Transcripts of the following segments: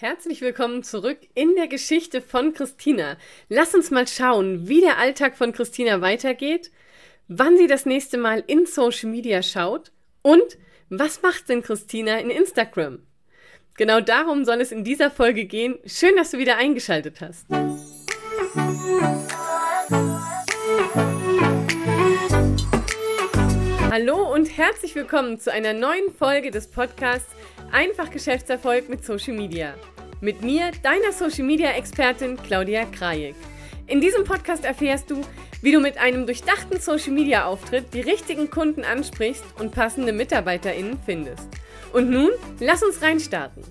Herzlich willkommen zurück in der Geschichte von Christina. Lass uns mal schauen, wie der Alltag von Christina weitergeht, wann sie das nächste Mal in Social Media schaut und was macht denn Christina in Instagram? Genau darum soll es in dieser Folge gehen. Schön, dass du wieder eingeschaltet hast. Hallo und herzlich willkommen zu einer neuen Folge des Podcasts Einfach Geschäftserfolg mit Social Media. Mit mir, deiner Social Media Expertin Claudia Krajek. In diesem Podcast erfährst du, wie du mit einem durchdachten Social Media Auftritt die richtigen Kunden ansprichst und passende MitarbeiterInnen findest. Und nun, lass uns reinstarten.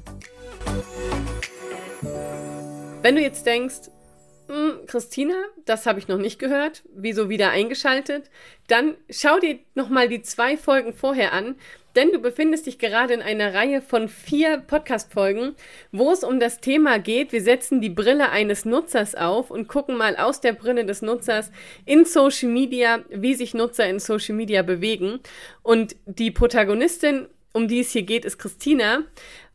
Wenn du jetzt denkst, hm, Christina, das habe ich noch nicht gehört. Wieso wieder eingeschaltet? Dann schau dir nochmal die zwei Folgen vorher an, denn du befindest dich gerade in einer Reihe von vier Podcast-Folgen, wo es um das Thema geht. Wir setzen die Brille eines Nutzers auf und gucken mal aus der Brille des Nutzers in Social Media, wie sich Nutzer in Social Media bewegen. Und die Protagonistin, um die es hier geht, ist Christina.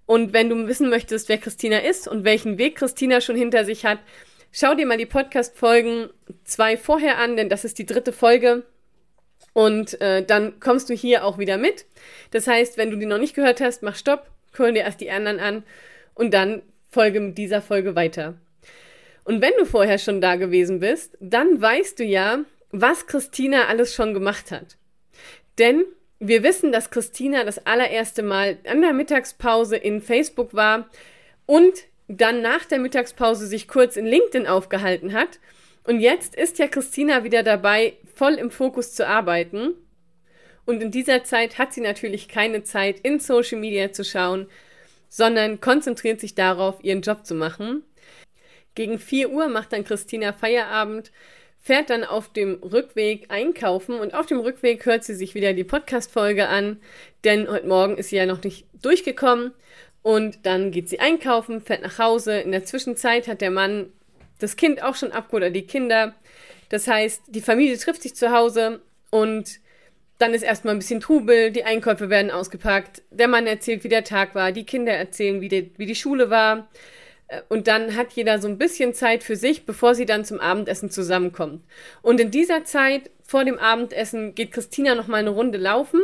Und wenn du wissen möchtest, wer Christina ist und welchen Weg Christina schon hinter sich hat, Schau dir mal die Podcast-Folgen zwei vorher an, denn das ist die dritte Folge. Und äh, dann kommst du hier auch wieder mit. Das heißt, wenn du die noch nicht gehört hast, mach Stopp, hör dir erst die anderen an und dann folge mit dieser Folge weiter. Und wenn du vorher schon da gewesen bist, dann weißt du ja, was Christina alles schon gemacht hat. Denn wir wissen, dass Christina das allererste Mal an der Mittagspause in Facebook war und dann nach der Mittagspause sich kurz in LinkedIn aufgehalten hat. Und jetzt ist ja Christina wieder dabei, voll im Fokus zu arbeiten. Und in dieser Zeit hat sie natürlich keine Zeit, in Social Media zu schauen, sondern konzentriert sich darauf, ihren Job zu machen. Gegen 4 Uhr macht dann Christina Feierabend, fährt dann auf dem Rückweg einkaufen und auf dem Rückweg hört sie sich wieder die Podcast-Folge an, denn heute Morgen ist sie ja noch nicht durchgekommen und dann geht sie einkaufen, fährt nach Hause. In der Zwischenzeit hat der Mann das Kind auch schon abgeholt oder die Kinder. Das heißt, die Familie trifft sich zu Hause und dann ist erstmal ein bisschen Trubel, die Einkäufe werden ausgepackt, der Mann erzählt, wie der Tag war, die Kinder erzählen, wie die, wie die Schule war. Äh, und dann hat jeder so ein bisschen Zeit für sich, bevor sie dann zum Abendessen zusammenkommt. Und in dieser Zeit vor dem Abendessen geht Christina noch mal eine Runde laufen,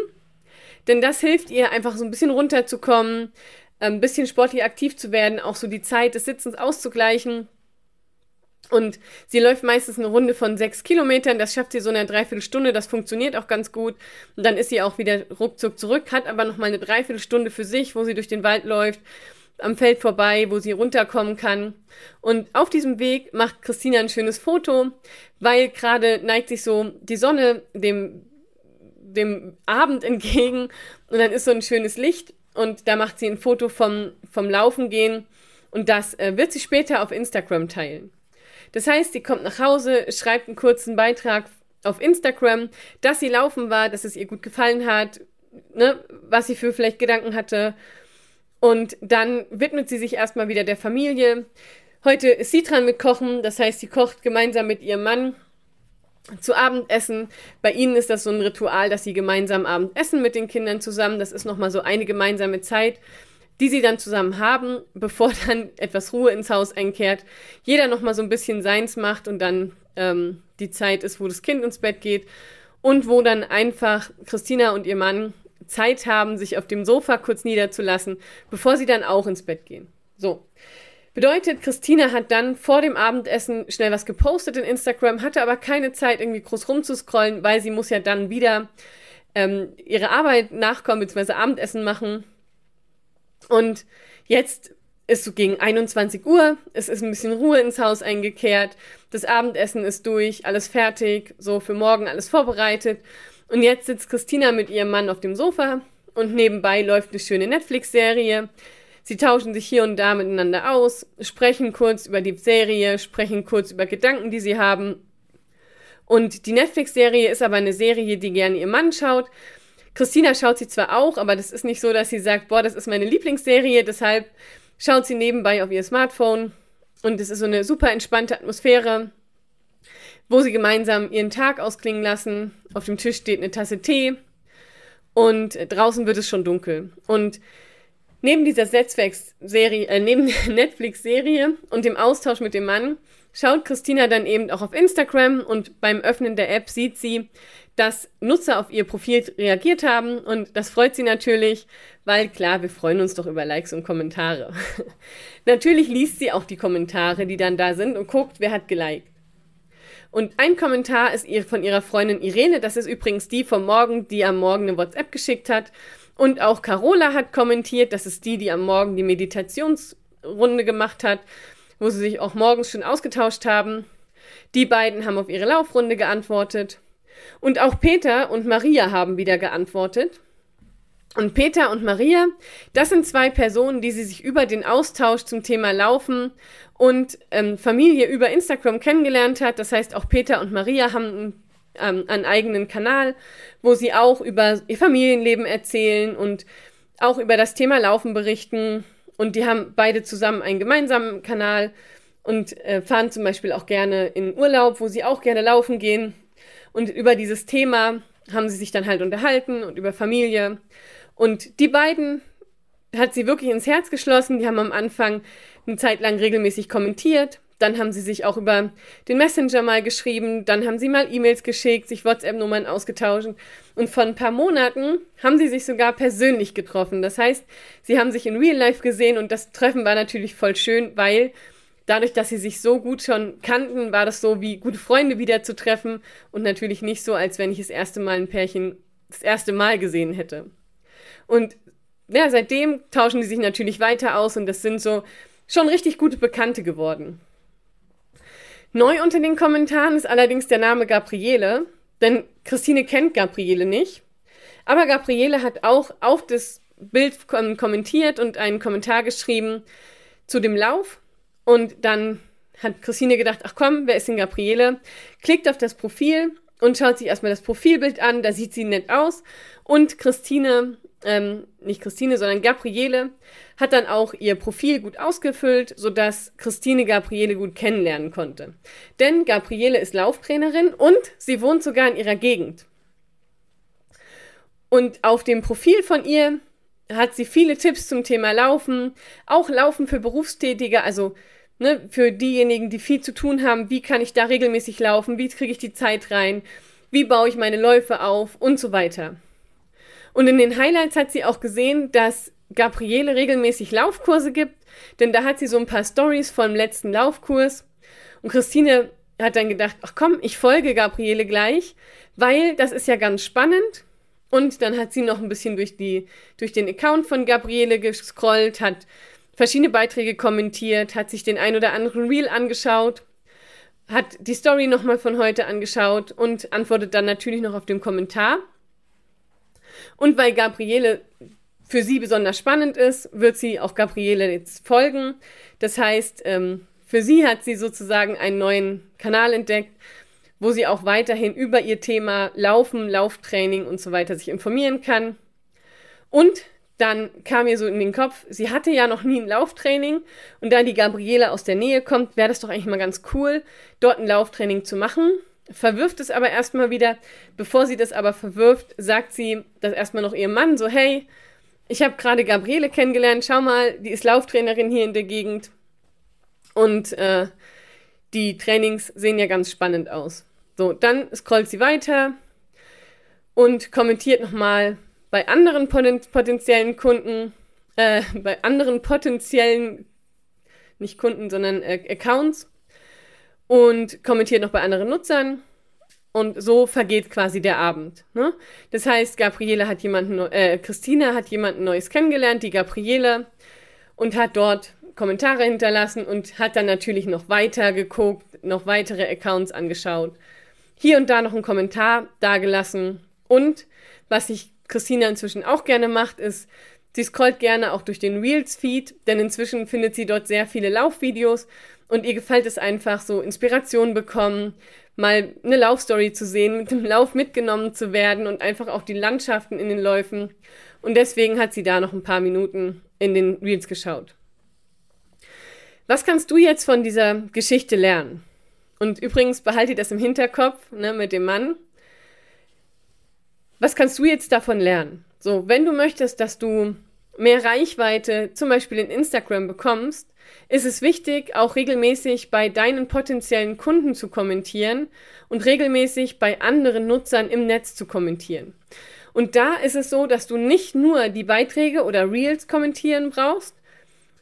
denn das hilft ihr einfach so ein bisschen runterzukommen, ein bisschen sportlich aktiv zu werden, auch so die Zeit des Sitzens auszugleichen. Und sie läuft meistens eine Runde von sechs Kilometern, das schafft sie so eine Dreiviertelstunde, das funktioniert auch ganz gut. Und dann ist sie auch wieder ruckzuck zurück, hat aber nochmal eine Dreiviertelstunde für sich, wo sie durch den Wald läuft, am Feld vorbei, wo sie runterkommen kann. Und auf diesem Weg macht Christina ein schönes Foto, weil gerade neigt sich so die Sonne dem, dem Abend entgegen und dann ist so ein schönes Licht und da macht sie ein Foto vom, vom Laufen gehen und das äh, wird sie später auf Instagram teilen. Das heißt, sie kommt nach Hause, schreibt einen kurzen Beitrag auf Instagram, dass sie laufen war, dass es ihr gut gefallen hat, ne, was sie für vielleicht Gedanken hatte. Und dann widmet sie sich erstmal wieder der Familie. Heute ist sie dran mit Kochen, das heißt, sie kocht gemeinsam mit ihrem Mann zu Abendessen. Bei ihnen ist das so ein Ritual, dass sie gemeinsam Abend essen mit den Kindern zusammen. Das ist nochmal so eine gemeinsame Zeit, die sie dann zusammen haben, bevor dann etwas Ruhe ins Haus einkehrt. Jeder nochmal so ein bisschen seins macht und dann ähm, die Zeit ist, wo das Kind ins Bett geht und wo dann einfach Christina und ihr Mann Zeit haben, sich auf dem Sofa kurz niederzulassen, bevor sie dann auch ins Bett gehen. So. Bedeutet, Christina hat dann vor dem Abendessen schnell was gepostet in Instagram, hatte aber keine Zeit, irgendwie groß rumzuscrollen, weil sie muss ja dann wieder ähm, ihre Arbeit nachkommen, bzw. Abendessen machen. Und jetzt ist so gegen 21 Uhr, es ist ein bisschen Ruhe ins Haus eingekehrt, das Abendessen ist durch, alles fertig, so für morgen alles vorbereitet. Und jetzt sitzt Christina mit ihrem Mann auf dem Sofa und nebenbei läuft eine schöne Netflix-Serie. Sie tauschen sich hier und da miteinander aus, sprechen kurz über die Serie, sprechen kurz über Gedanken, die sie haben. Und die Netflix-Serie ist aber eine Serie, die gerne ihr Mann schaut. Christina schaut sie zwar auch, aber das ist nicht so, dass sie sagt, boah, das ist meine Lieblingsserie, deshalb schaut sie nebenbei auf ihr Smartphone. Und es ist so eine super entspannte Atmosphäre, wo sie gemeinsam ihren Tag ausklingen lassen. Auf dem Tisch steht eine Tasse Tee und draußen wird es schon dunkel. Und Neben dieser Netzwerk-Serie, äh, neben der Netflix-Serie und dem Austausch mit dem Mann, schaut Christina dann eben auch auf Instagram und beim Öffnen der App sieht sie, dass Nutzer auf ihr Profil reagiert haben und das freut sie natürlich, weil klar, wir freuen uns doch über Likes und Kommentare. natürlich liest sie auch die Kommentare, die dann da sind und guckt, wer hat geliked. Und ein Kommentar ist ihr von ihrer Freundin Irene, das ist übrigens die vom Morgen, die am Morgen eine WhatsApp geschickt hat. Und auch Carola hat kommentiert, das ist die, die am Morgen die Meditationsrunde gemacht hat, wo sie sich auch morgens schon ausgetauscht haben. Die beiden haben auf ihre Laufrunde geantwortet. Und auch Peter und Maria haben wieder geantwortet. Und Peter und Maria, das sind zwei Personen, die sie sich über den Austausch zum Thema Laufen und ähm, Familie über Instagram kennengelernt hat. Das heißt, auch Peter und Maria haben einen, ähm, einen eigenen Kanal, wo sie auch über ihr Familienleben erzählen und auch über das Thema Laufen berichten. Und die haben beide zusammen einen gemeinsamen Kanal und äh, fahren zum Beispiel auch gerne in Urlaub, wo sie auch gerne laufen gehen. Und über dieses Thema haben sie sich dann halt unterhalten und über Familie. Und die beiden hat sie wirklich ins Herz geschlossen. Die haben am Anfang eine Zeit lang regelmäßig kommentiert. Dann haben sie sich auch über den Messenger mal geschrieben. Dann haben sie mal E-Mails geschickt, sich WhatsApp-Nummern ausgetauscht. Und vor ein paar Monaten haben sie sich sogar persönlich getroffen. Das heißt, sie haben sich in Real Life gesehen und das Treffen war natürlich voll schön, weil dadurch, dass sie sich so gut schon kannten, war das so wie gute Freunde wieder zu treffen und natürlich nicht so, als wenn ich das erste Mal ein Pärchen das erste Mal gesehen hätte. Und ja, seitdem tauschen die sich natürlich weiter aus und das sind so schon richtig gute Bekannte geworden. Neu unter den Kommentaren ist allerdings der Name Gabriele, denn Christine kennt Gabriele nicht. Aber Gabriele hat auch auf das Bild kommentiert und einen Kommentar geschrieben zu dem Lauf und dann hat Christine gedacht, ach komm, wer ist denn Gabriele? Klickt auf das Profil und schaut sich erstmal das Profilbild an, da sieht sie nett aus. Und Christine, ähm, nicht Christine, sondern Gabriele, hat dann auch ihr Profil gut ausgefüllt, sodass Christine Gabriele gut kennenlernen konnte. Denn Gabriele ist Lauftrainerin und sie wohnt sogar in ihrer Gegend. Und auf dem Profil von ihr hat sie viele Tipps zum Thema Laufen, auch Laufen für Berufstätige, also ne, für diejenigen, die viel zu tun haben, wie kann ich da regelmäßig laufen, wie kriege ich die Zeit rein, wie baue ich meine Läufe auf und so weiter. Und in den Highlights hat sie auch gesehen, dass Gabriele regelmäßig Laufkurse gibt, denn da hat sie so ein paar Stories vom letzten Laufkurs. Und Christine hat dann gedacht, ach komm, ich folge Gabriele gleich, weil das ist ja ganz spannend. Und dann hat sie noch ein bisschen durch, die, durch den Account von Gabriele gescrollt, hat verschiedene Beiträge kommentiert, hat sich den ein oder anderen Reel angeschaut, hat die Story nochmal von heute angeschaut und antwortet dann natürlich noch auf den Kommentar. Und weil Gabriele für sie besonders spannend ist, wird sie auch Gabriele jetzt folgen. Das heißt, ähm, für sie hat sie sozusagen einen neuen Kanal entdeckt, wo sie auch weiterhin über ihr Thema Laufen, Lauftraining und so weiter sich informieren kann. Und dann kam mir so in den Kopf, sie hatte ja noch nie ein Lauftraining und da die Gabriele aus der Nähe kommt, wäre das doch eigentlich mal ganz cool, dort ein Lauftraining zu machen. Verwirft es aber erstmal wieder. Bevor sie das aber verwirft, sagt sie das erstmal noch ihrem Mann so, hey, ich habe gerade Gabriele kennengelernt, schau mal, die ist Lauftrainerin hier in der Gegend und äh, die Trainings sehen ja ganz spannend aus. So, dann scrollt sie weiter und kommentiert nochmal, bei anderen potenziellen Kunden, äh, bei anderen potenziellen, nicht Kunden, sondern äh, Accounts und kommentiert noch bei anderen Nutzern. Und so vergeht quasi der Abend. Ne? Das heißt, Gabriele hat jemanden, äh, Christina hat jemanden Neues kennengelernt, die Gabriele, und hat dort Kommentare hinterlassen und hat dann natürlich noch weiter geguckt, noch weitere Accounts angeschaut. Hier und da noch einen Kommentar dagelassen. Und was ich Christina inzwischen auch gerne macht, ist, sie scrollt gerne auch durch den Reels-Feed, denn inzwischen findet sie dort sehr viele Laufvideos und ihr gefällt es einfach so, Inspiration bekommen, mal eine Laufstory zu sehen, mit dem Lauf mitgenommen zu werden und einfach auch die Landschaften in den Läufen. Und deswegen hat sie da noch ein paar Minuten in den Reels geschaut. Was kannst du jetzt von dieser Geschichte lernen? Und übrigens behalte das im Hinterkopf ne, mit dem Mann was kannst du jetzt davon lernen? So, wenn du möchtest, dass du mehr Reichweite, zum Beispiel in Instagram bekommst, ist es wichtig, auch regelmäßig bei deinen potenziellen Kunden zu kommentieren und regelmäßig bei anderen Nutzern im Netz zu kommentieren. Und da ist es so, dass du nicht nur die Beiträge oder Reels kommentieren brauchst,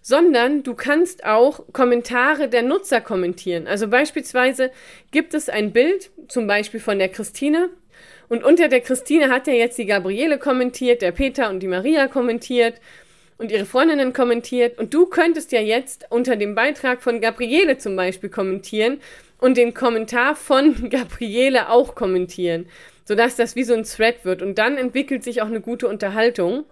sondern du kannst auch Kommentare der Nutzer kommentieren. Also beispielsweise gibt es ein Bild, zum Beispiel von der Christine, und unter der Christine hat ja jetzt die Gabriele kommentiert, der Peter und die Maria kommentiert und ihre Freundinnen kommentiert. Und du könntest ja jetzt unter dem Beitrag von Gabriele zum Beispiel kommentieren und den Kommentar von Gabriele auch kommentieren, sodass das wie so ein Thread wird. Und dann entwickelt sich auch eine gute Unterhaltung.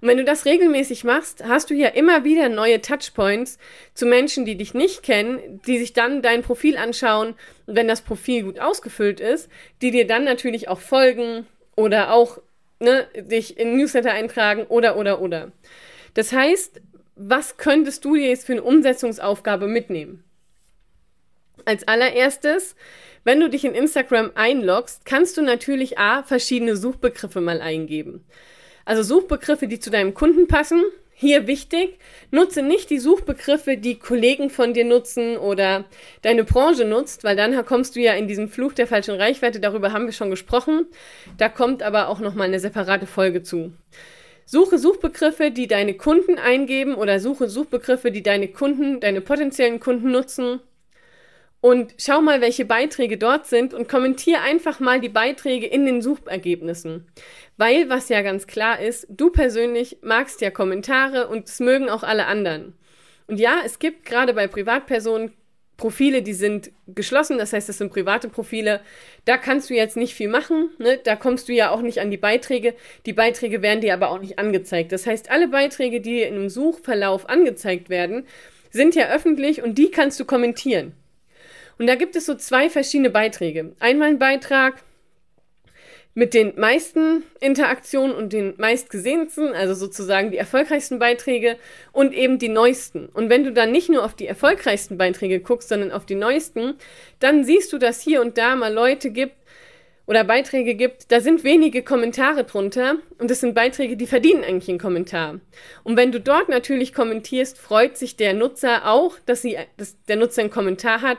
Und wenn du das regelmäßig machst, hast du ja immer wieder neue Touchpoints zu Menschen, die dich nicht kennen, die sich dann dein Profil anschauen und wenn das Profil gut ausgefüllt ist, die dir dann natürlich auch folgen oder auch ne, dich in Newsletter eintragen oder, oder, oder. Das heißt, was könntest du dir jetzt für eine Umsetzungsaufgabe mitnehmen? Als allererstes, wenn du dich in Instagram einloggst, kannst du natürlich A, verschiedene Suchbegriffe mal eingeben. Also Suchbegriffe, die zu deinem Kunden passen. Hier wichtig, nutze nicht die Suchbegriffe, die Kollegen von dir nutzen oder deine Branche nutzt, weil dann kommst du ja in diesen Fluch der falschen Reichweite, darüber haben wir schon gesprochen. Da kommt aber auch nochmal eine separate Folge zu. Suche Suchbegriffe, die deine Kunden eingeben oder suche Suchbegriffe, die deine Kunden, deine potenziellen Kunden nutzen und schau mal, welche Beiträge dort sind und kommentiere einfach mal die Beiträge in den Suchergebnissen. Weil, was ja ganz klar ist, du persönlich magst ja Kommentare und es mögen auch alle anderen. Und ja, es gibt gerade bei Privatpersonen Profile, die sind geschlossen, das heißt, das sind private Profile. Da kannst du jetzt nicht viel machen, ne? da kommst du ja auch nicht an die Beiträge. Die Beiträge werden dir aber auch nicht angezeigt. Das heißt, alle Beiträge, die dir in einem Suchverlauf angezeigt werden, sind ja öffentlich und die kannst du kommentieren. Und da gibt es so zwei verschiedene Beiträge. Einmal ein Beitrag mit den meisten Interaktionen und den meistgesehensten, also sozusagen die erfolgreichsten Beiträge und eben die neuesten. Und wenn du dann nicht nur auf die erfolgreichsten Beiträge guckst, sondern auf die neuesten, dann siehst du, dass hier und da mal Leute gibt oder Beiträge gibt, da sind wenige Kommentare drunter und das sind Beiträge, die verdienen eigentlich einen Kommentar. Und wenn du dort natürlich kommentierst, freut sich der Nutzer auch, dass, sie, dass der Nutzer einen Kommentar hat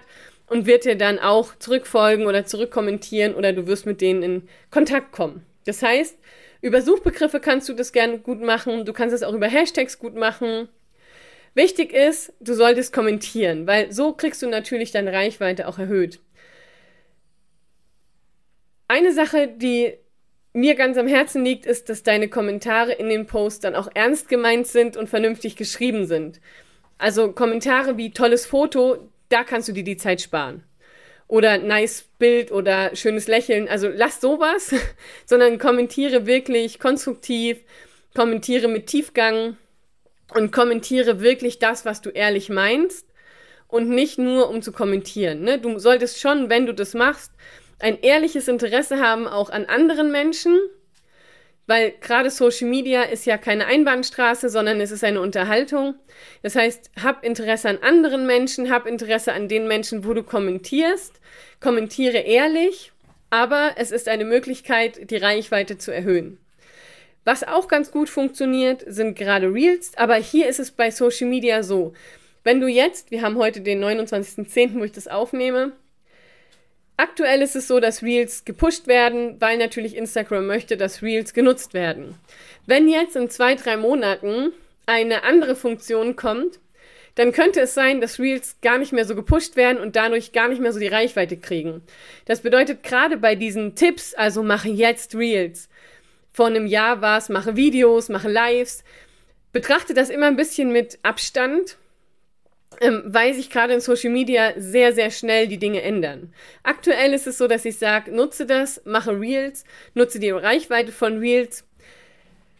und wird dir dann auch zurückfolgen oder zurückkommentieren oder du wirst mit denen in Kontakt kommen. Das heißt, über Suchbegriffe kannst du das gerne gut machen, du kannst es auch über Hashtags gut machen. Wichtig ist, du solltest kommentieren, weil so kriegst du natürlich deine Reichweite auch erhöht. Eine Sache, die mir ganz am Herzen liegt, ist, dass deine Kommentare in den Posts dann auch ernst gemeint sind und vernünftig geschrieben sind. Also Kommentare wie tolles Foto, da kannst du dir die Zeit sparen. Oder nice Bild oder schönes Lächeln. Also lass sowas, sondern kommentiere wirklich konstruktiv, kommentiere mit Tiefgang und kommentiere wirklich das, was du ehrlich meinst und nicht nur um zu kommentieren. Ne? Du solltest schon, wenn du das machst, ein ehrliches Interesse haben auch an anderen Menschen weil gerade Social Media ist ja keine Einbahnstraße, sondern es ist eine Unterhaltung. Das heißt, hab Interesse an anderen Menschen, hab Interesse an den Menschen, wo du kommentierst, kommentiere ehrlich, aber es ist eine Möglichkeit, die Reichweite zu erhöhen. Was auch ganz gut funktioniert, sind gerade Reels, aber hier ist es bei Social Media so. Wenn du jetzt, wir haben heute den 29.10., wo ich das aufnehme, Aktuell ist es so, dass Reels gepusht werden, weil natürlich Instagram möchte, dass Reels genutzt werden. Wenn jetzt in zwei, drei Monaten eine andere Funktion kommt, dann könnte es sein, dass Reels gar nicht mehr so gepusht werden und dadurch gar nicht mehr so die Reichweite kriegen. Das bedeutet gerade bei diesen Tipps, also mache jetzt Reels. Vor einem Jahr war es, mache Videos, mache Lives. Betrachte das immer ein bisschen mit Abstand ähm, weil sich gerade in Social Media sehr, sehr schnell die Dinge ändern. Aktuell ist es so, dass ich sage, nutze das, mache Reels, nutze die Reichweite von Reels,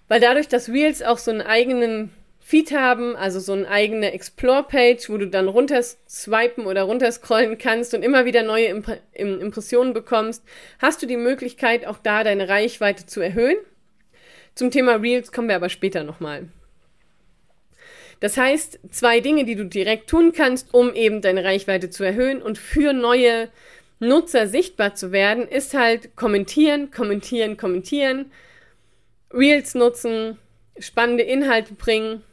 weil dadurch, dass Reels auch so einen eigenen Feed haben, also so eine eigene Explore-Page, wo du dann runterswipen oder runterscrollen kannst und immer wieder neue Imp Impressionen bekommst, hast du die Möglichkeit, auch da deine Reichweite zu erhöhen. Zum Thema Reels kommen wir aber später nochmal. Das heißt, zwei Dinge, die du direkt tun kannst, um eben deine Reichweite zu erhöhen und für neue Nutzer sichtbar zu werden, ist halt kommentieren, kommentieren, kommentieren, Reels nutzen, spannende Inhalte bringen,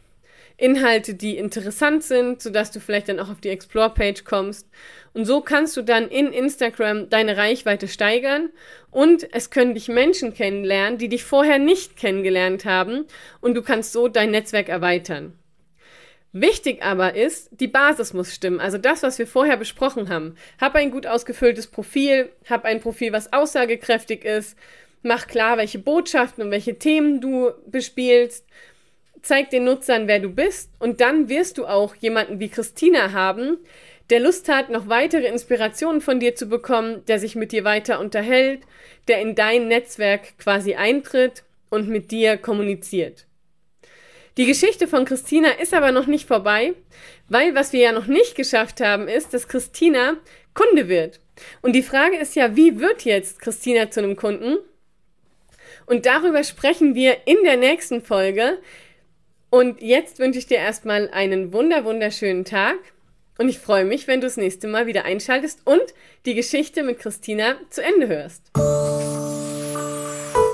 Inhalte, die interessant sind, sodass du vielleicht dann auch auf die Explore-Page kommst. Und so kannst du dann in Instagram deine Reichweite steigern und es können dich Menschen kennenlernen, die dich vorher nicht kennengelernt haben und du kannst so dein Netzwerk erweitern. Wichtig aber ist, die Basis muss stimmen. Also das, was wir vorher besprochen haben. Hab ein gut ausgefülltes Profil, hab ein Profil, was aussagekräftig ist, mach klar, welche Botschaften und welche Themen du bespielst, zeig den Nutzern, wer du bist und dann wirst du auch jemanden wie Christina haben, der Lust hat, noch weitere Inspirationen von dir zu bekommen, der sich mit dir weiter unterhält, der in dein Netzwerk quasi eintritt und mit dir kommuniziert. Die Geschichte von Christina ist aber noch nicht vorbei, weil was wir ja noch nicht geschafft haben, ist, dass Christina Kunde wird. Und die Frage ist ja, wie wird jetzt Christina zu einem Kunden? Und darüber sprechen wir in der nächsten Folge. Und jetzt wünsche ich dir erstmal einen wunder wunderschönen Tag. Und ich freue mich, wenn du das nächste Mal wieder einschaltest und die Geschichte mit Christina zu Ende hörst.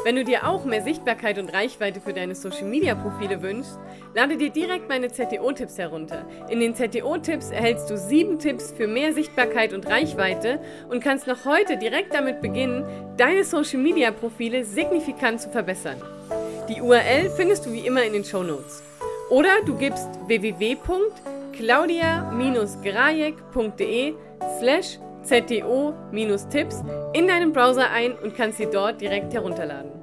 Wenn du dir auch mehr Sichtbarkeit und Reichweite für deine Social Media Profile wünschst, lade dir direkt meine ZTO-Tipps herunter. In den ZTO-Tipps erhältst du sieben Tipps für mehr Sichtbarkeit und Reichweite und kannst noch heute direkt damit beginnen, deine Social Media Profile signifikant zu verbessern. Die URL findest du wie immer in den Show Notes. Oder du gibst www.claudia-grajek.de slash ZTO-Tipps in deinem Browser ein und kannst sie dort direkt herunterladen.